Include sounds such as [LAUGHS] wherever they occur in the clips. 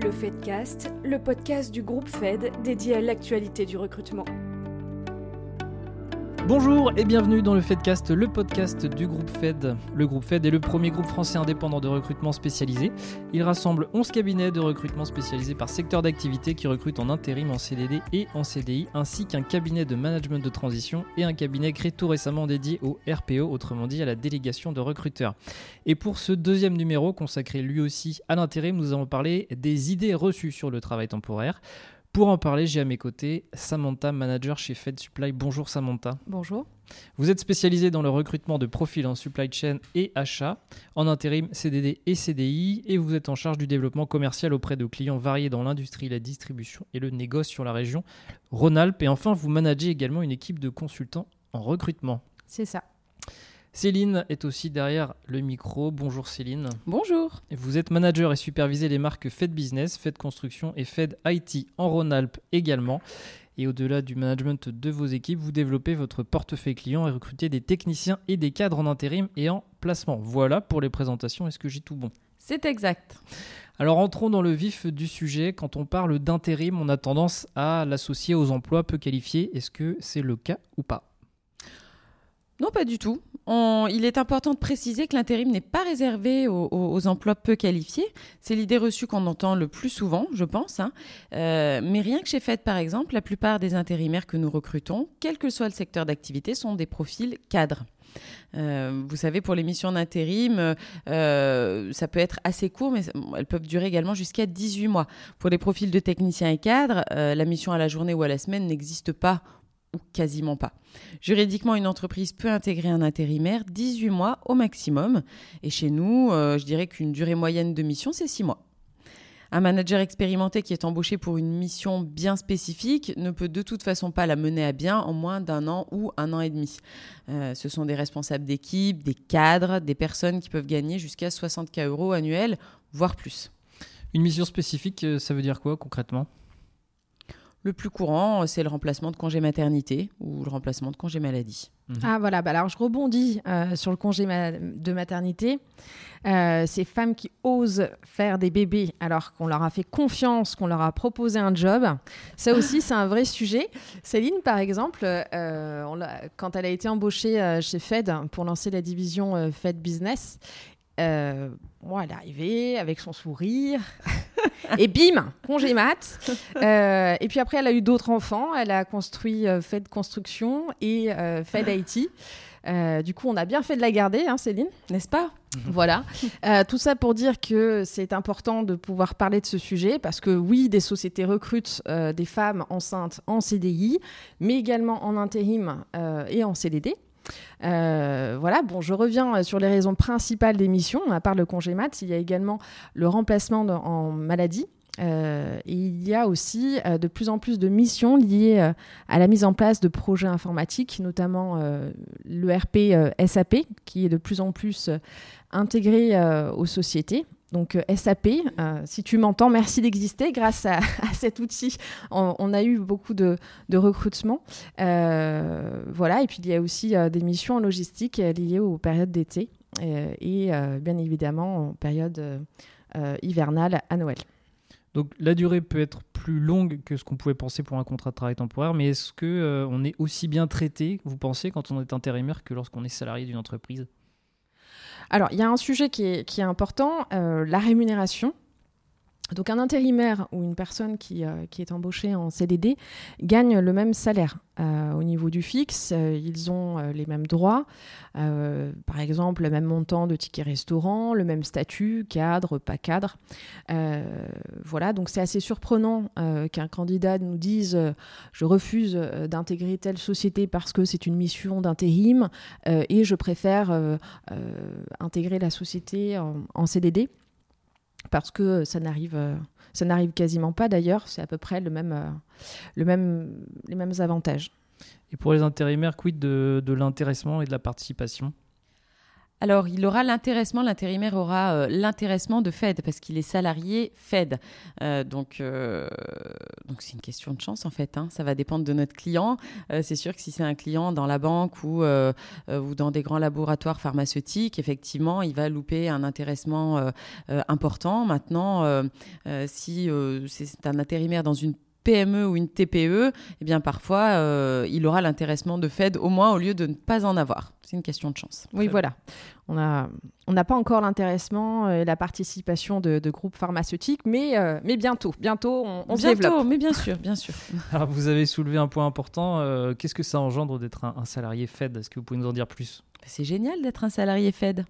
Le Fedcast, le podcast du groupe Fed dédié à l'actualité du recrutement. Bonjour et bienvenue dans le Fedcast, le podcast du groupe Fed. Le groupe Fed est le premier groupe français indépendant de recrutement spécialisé. Il rassemble 11 cabinets de recrutement spécialisés par secteur d'activité qui recrutent en intérim, en CDD et en CDI, ainsi qu'un cabinet de management de transition et un cabinet créé tout récemment dédié au RPO, autrement dit à la délégation de recruteurs. Et pour ce deuxième numéro consacré lui aussi à l'intérim, nous allons parler des idées reçues sur le travail temporaire. Pour en parler, j'ai à mes côtés Samantha, manager chez Fed Supply. Bonjour Samantha. Bonjour. Vous êtes spécialisée dans le recrutement de profils en supply chain et achat, en intérim, CDD et CDI, et vous êtes en charge du développement commercial auprès de clients variés dans l'industrie, la distribution et le négoce sur la région Rhône-Alpes. Et enfin, vous managez également une équipe de consultants en recrutement. C'est ça. Céline est aussi derrière le micro. Bonjour Céline. Bonjour. Vous êtes manager et supervisez les marques Fed Business, Fed Construction et Fed IT en Rhône-Alpes également. Et au-delà du management de vos équipes, vous développez votre portefeuille client et recrutez des techniciens et des cadres en intérim et en placement. Voilà pour les présentations. Est-ce que j'ai tout bon? C'est exact. Alors entrons dans le vif du sujet. Quand on parle d'intérim, on a tendance à l'associer aux emplois peu qualifiés. Est-ce que c'est le cas ou pas? Non, pas du tout. il est important de préciser que l'intérim n'est pas réservé aux, emplois peu qualifiés. C'est l'idée reçue qu'on entend le plus souvent, je pense. Hein. Euh, mais rien que chez FED, par exemple, la plupart des intérimaires que nous recrutons, quel que soit le secteur d'activité, sont des profils cadres. Euh, vous savez, pour les missions d'intérim, euh, ça peut être assez court, mais elles peuvent durer également jusqu'à 18 mois. Pour les profils de techniciens et cadres, la mission à la journée ou à la semaine n'existe pas ou quasiment pas. Juridiquement, une entreprise peut intégrer un intérimaire 18 mois au maximum. Et chez nous, euh, je dirais qu'une durée moyenne de mission, c'est 6 mois. Un manager expérimenté qui est embauché pour une mission bien spécifique ne peut de toute façon pas la mener à bien en moins d'un an ou un an et demi. Euh, ce sont des responsables d'équipe, des cadres, des personnes qui peuvent gagner jusqu'à 60K euros annuels, voire plus. Une mission spécifique, euh, ça veut dire quoi concrètement? Le plus courant, c'est le remplacement de congé maternité ou le remplacement de congé maladie. Mhm. Ah voilà, bah alors je rebondis euh, sur le congé de maternité. Euh, ces femmes qui osent faire des bébés alors qu'on leur a fait confiance, qu'on leur a proposé un job, ça aussi c'est un vrai sujet. Céline par exemple, euh, quand elle a été embauchée chez Fed pour lancer la division Fed Business, euh, elle est arrivée avec son sourire. [LAUGHS] et bim, congé mat. Euh, et puis après, elle a eu d'autres enfants. Elle a construit euh, Fed Construction et euh, Fed IT. du coup, on a bien fait de la garder, hein, Céline, n'est-ce pas? Mhm. Voilà. tout ça pour dire que c'est important de pouvoir parler de ce sujet parce que oui, des sociétés recrutent des femmes enceintes en CDI, mais également en intérim et en CDD. Euh, voilà, bon, je reviens euh, sur les raisons principales des missions. À part le congé mat, il y a également le remplacement en maladie. Euh, et il y a aussi de plus en plus de missions liées à la mise en place de projets informatiques, notamment l'ERP SAP, qui est de plus en plus intégré aux sociétés. Donc euh, SAP, euh, si tu m'entends, merci d'exister. Grâce à, [LAUGHS] cet outil, on, a eu beaucoup de, recrutement. Euh, voilà, et puis il y a aussi des missions en logistique liées aux périodes d'été et bien évidemment en période hivernale à Noël. Donc la durée peut être plus longue que ce qu'on pouvait penser pour un contrat de travail temporaire, mais est-ce que on est aussi bien traité, vous pensez, quand on est intérimaire que lorsqu'on est salarié d'une entreprise? Alors, il y a un sujet qui est, important, euh, la rémunération. Donc un intérimaire ou une personne qui, euh, est embauchée en CDD gagne le même salaire. Euh, au niveau du fixe, ils ont les mêmes droits, par exemple le même montant de tickets restaurant, le même statut, cadre, pas cadre. voilà, donc c'est assez surprenant qu'un candidat nous dise je refuse d'intégrer telle société parce que c'est une mission d'intérim et je préfère intégrer la société en CDD parce que ça n'arrive euh, ça n'arrive quasiment pas d'ailleurs, c'est à peu près le même, euh, le même, les mêmes avantages. Et pour les intérimaires, quid de, de l'intéressement et de la participation? Alors, il aura l'intéressement, l'intérimaire aura euh, l'intéressement de Fed parce qu'il est salarié Fed. Euh, donc, euh, donc c'est une question de chance en fait. Hein. Ça va dépendre de notre client. c'est sûr que si c'est un client dans la banque ou, ou dans des grands laboratoires pharmaceutiques, effectivement, il va louper un intéressement important. Maintenant, si c'est un intérimaire dans une PME ou une TPE, eh bien parfois, il aura l'intéressement de Fed au moins au lieu de ne pas en avoir. C'est une question de chance. Oui, voilà. On n'a on n'a pas encore l'intéressement et la participation de, groupes pharmaceutiques, mais, euh, mais bientôt, bientôt, on, on bientôt, se développe. mais bien sûr, bien sûr. [LAUGHS] Alors, vous avez soulevé un point important. Euh, qu'est-ce que ça engendre d'être un, salarié Fed? Est-ce que vous pouvez nous en dire plus? C'est génial d'être un salarié Fed.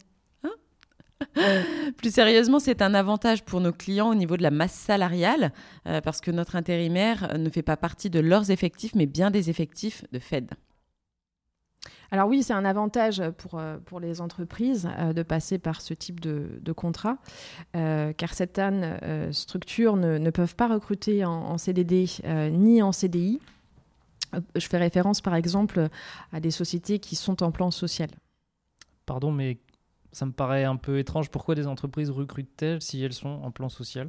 [LAUGHS] Plus sérieusement, c'est un avantage pour nos clients au niveau de la masse salariale, euh, parce que notre intérimaire ne fait pas partie de leurs effectifs, mais bien des effectifs de Fed. Alors oui, c'est un avantage pour, euh, pour les entreprises euh, de passer par ce type de, contrat, euh, car certaines structures ne, peuvent pas recruter en, CDD ni en CDI. Je fais référence par exemple à des sociétés qui sont en plan social. Pardon, mais ça me paraît un peu étrange. Pourquoi des entreprises recrutent-elles si elles sont en plan social?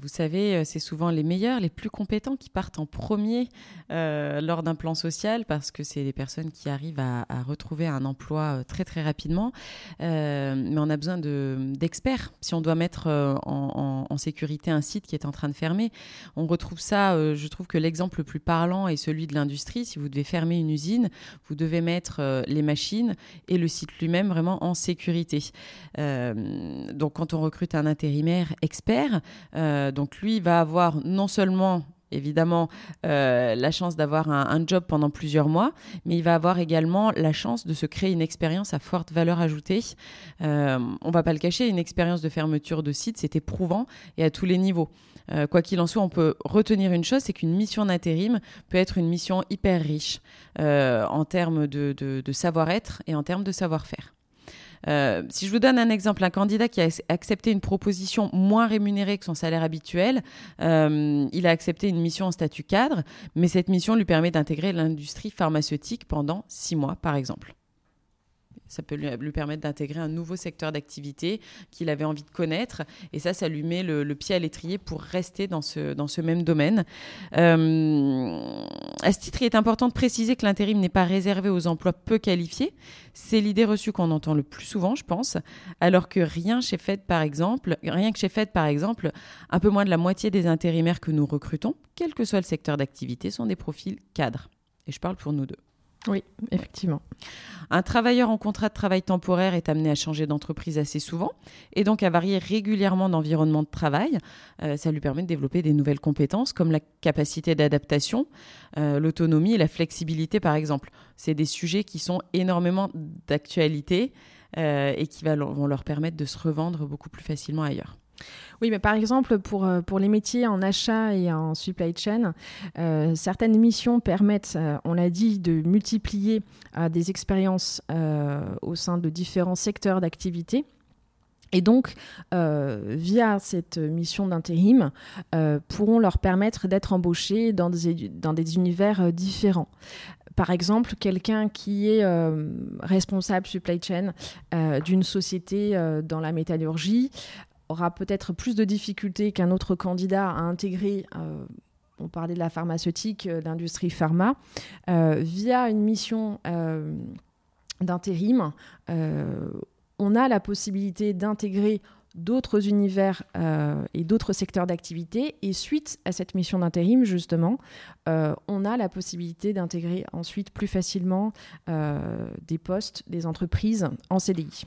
Vous savez, euh, c'est souvent les meilleurs, les plus compétents qui partent en premier euh, lors d'un plan social parce que c'est les personnes qui arrivent à, retrouver un emploi euh, très très rapidement. mais on a besoin d'experts. si on doit mettre en, sécurité un site qui est en train de fermer, on retrouve ça. je trouve que l'exemple le plus parlant est celui de l'industrie. Si vous devez fermer une usine, vous devez mettre les machines et le site lui-même vraiment en sécurité. donc quand on recrute un intérimaire expert, donc lui va avoir non seulement évidemment euh, la chance d'avoir un, job pendant plusieurs mois, mais il va avoir également la chance de se créer une expérience à forte valeur ajoutée. Euh, on va pas le cacher, une expérience de fermeture de site, c'est éprouvant et à tous les niveaux. Euh, quoi qu'il en soit, on peut retenir une chose, c'est qu'une mission d'intérim peut être une mission hyper riche en termes de savoir-être et en termes de savoir-faire. Euh, si je vous donne un exemple, un candidat qui a accepté une proposition moins rémunérée que son salaire habituel, euh, il a accepté une mission en statut cadre, mais cette mission lui permet d'intégrer l'industrie pharmaceutique pendant six mois, par exemple. Ça peut lui, permettre d'intégrer un nouveau secteur d'activité qu'il avait envie de connaître. Et ça, ça lui met le, pied à l'étrier pour rester dans ce, dans même domaine. Euh, à ce titre, il est important de préciser que l'intérim n'est pas réservé aux emplois peu qualifiés. C'est l'idée reçue qu'on entend le plus souvent, je pense. Alors que rien chez rien que chez Fed, par exemple, un peu moins de la moitié des intérimaires que nous recrutons, quel que soit le secteur d'activité, sont des profils cadres. Et je parle pour nous deux. Oui, effectivement. Un travailleur en contrat de travail temporaire est amené à changer d'entreprise assez souvent et donc à varier régulièrement d'environnement de travail. Euh, ça lui permet de développer des nouvelles compétences comme la capacité d'adaptation, euh, l'autonomie et la flexibilité par exemple. C'est des sujets qui sont énormément d'actualité euh, et qui vont leur permettre de se revendre beaucoup plus facilement ailleurs. Oui, mais par exemple, pour, euh, pour les métiers en achat et en supply chain, euh, certaines missions permettent, euh, on l'a dit, de multiplier des expériences au sein de différents secteurs d'activité. Et donc, via cette mission d'intérim, pourront leur permettre d'être embauchés dans des, dans des univers différents par exemple, quelqu'un qui est responsable supply chain d'une société dans la métallurgie aura peut-être plus de difficultés qu'un autre candidat à intégrer euh, on parlait de la pharmaceutique, euh, l'industrie pharma, euh, via une mission d'intérim, on a la possibilité d'intégrer d'autres univers et d'autres secteurs d'activité. Et suite à cette mission d'intérim, justement, on a la possibilité d'intégrer ensuite plus facilement des postes, des entreprises en CDI.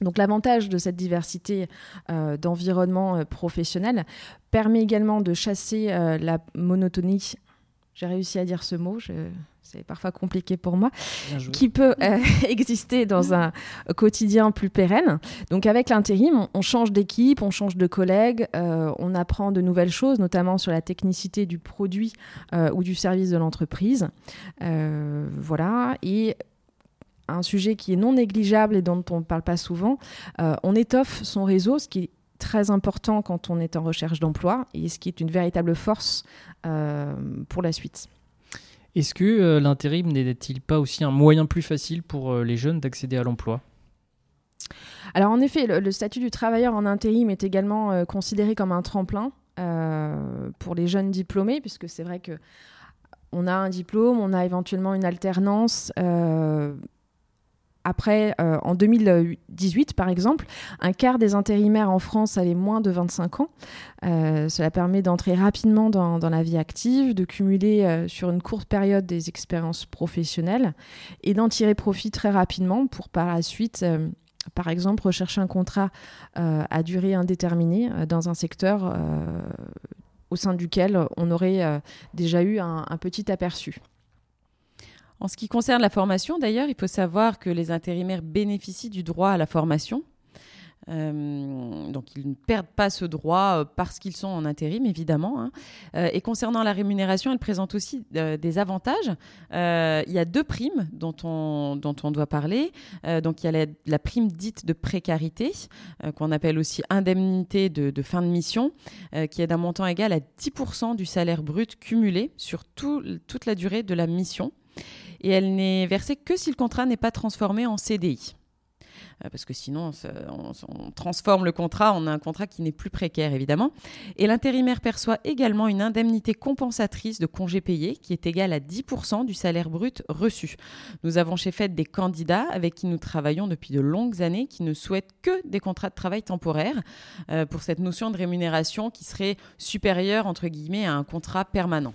Donc l'avantage de cette diversité euh, d'environnement euh, professionnel permet également de chasser euh, la monotonie. J'ai réussi à dire ce mot, c'est parfois compliqué pour moi, qui peut [LAUGHS] exister dans un quotidien plus pérenne. Donc avec l'intérim, on, change d'équipe, on change de collègues, on apprend de nouvelles choses, notamment sur la technicité du produit ou du service de l'entreprise. voilà, et un sujet qui est non négligeable et dont on ne parle pas souvent. Euh, on étoffe son réseau, ce qui est très important quand on est en recherche d'emploi et ce qui est une véritable force euh, pour la suite. Est-ce que euh, l'intérim n'est-il pas aussi un moyen plus facile pour les jeunes d'accéder à l'emploi? Alors en effet, le, statut du travailleur en intérim est également considéré comme un tremplin pour les jeunes diplômés, puisque c'est vrai que on a un diplôme, on a éventuellement une alternance. Après, euh, en 2018, par exemple, un quart des intérimaires en France avaient moins de 25 ans. Euh, cela permet d'entrer rapidement dans, la vie active, de cumuler euh, sur une courte période des expériences professionnelles et d'en tirer profit très rapidement pour par la suite, par exemple, rechercher un contrat à durée indéterminée dans un secteur au sein duquel on aurait déjà eu un petit aperçu. En ce qui concerne la formation, d'ailleurs, il faut savoir que les intérimaires bénéficient du droit à la formation. Euh, donc ils ne perdent pas ce droit euh, parce qu'ils sont en intérim, évidemment. Hein. Euh, et concernant la rémunération, elle présente aussi des avantages. il y a deux primes dont on, doit parler. donc il y a la, prime dite de précarité, qu'on appelle aussi indemnité de, fin de mission, qui est d'un montant égal à 10% du salaire brut cumulé sur tout, toute la durée de la mission et elle n'est versée que si le contrat n'est pas transformé en CDI. Euh, parce que sinon, on, transforme le contrat en un contrat qui n'est plus précaire, évidemment. Et l'intérimaire perçoit également une indemnité compensatrice de congés payés qui est égale à 10% du salaire brut reçu. Nous avons chez FED des candidats avec qui nous travaillons depuis de longues années qui ne souhaitent que des contrats de travail temporaires euh, pour cette notion de rémunération qui serait supérieure, entre guillemets, à un contrat permanent.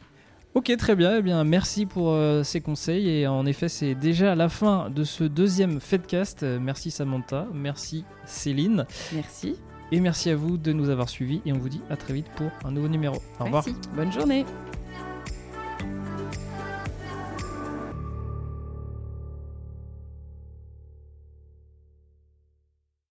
Ok, très bien. Eh bien, merci pour euh, ces conseils. Et en effet, c'est déjà la fin de ce deuxième Fedcast. Euh, merci Samantha, merci Céline. Merci. Et merci à vous de nous avoir suivis. Et on vous dit à très vite pour un nouveau numéro. Au revoir. Bonne journée.